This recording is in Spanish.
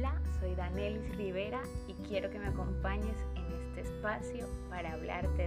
Hola, soy Danelis Rivera y quiero que me acompañes en este espacio para hablarte.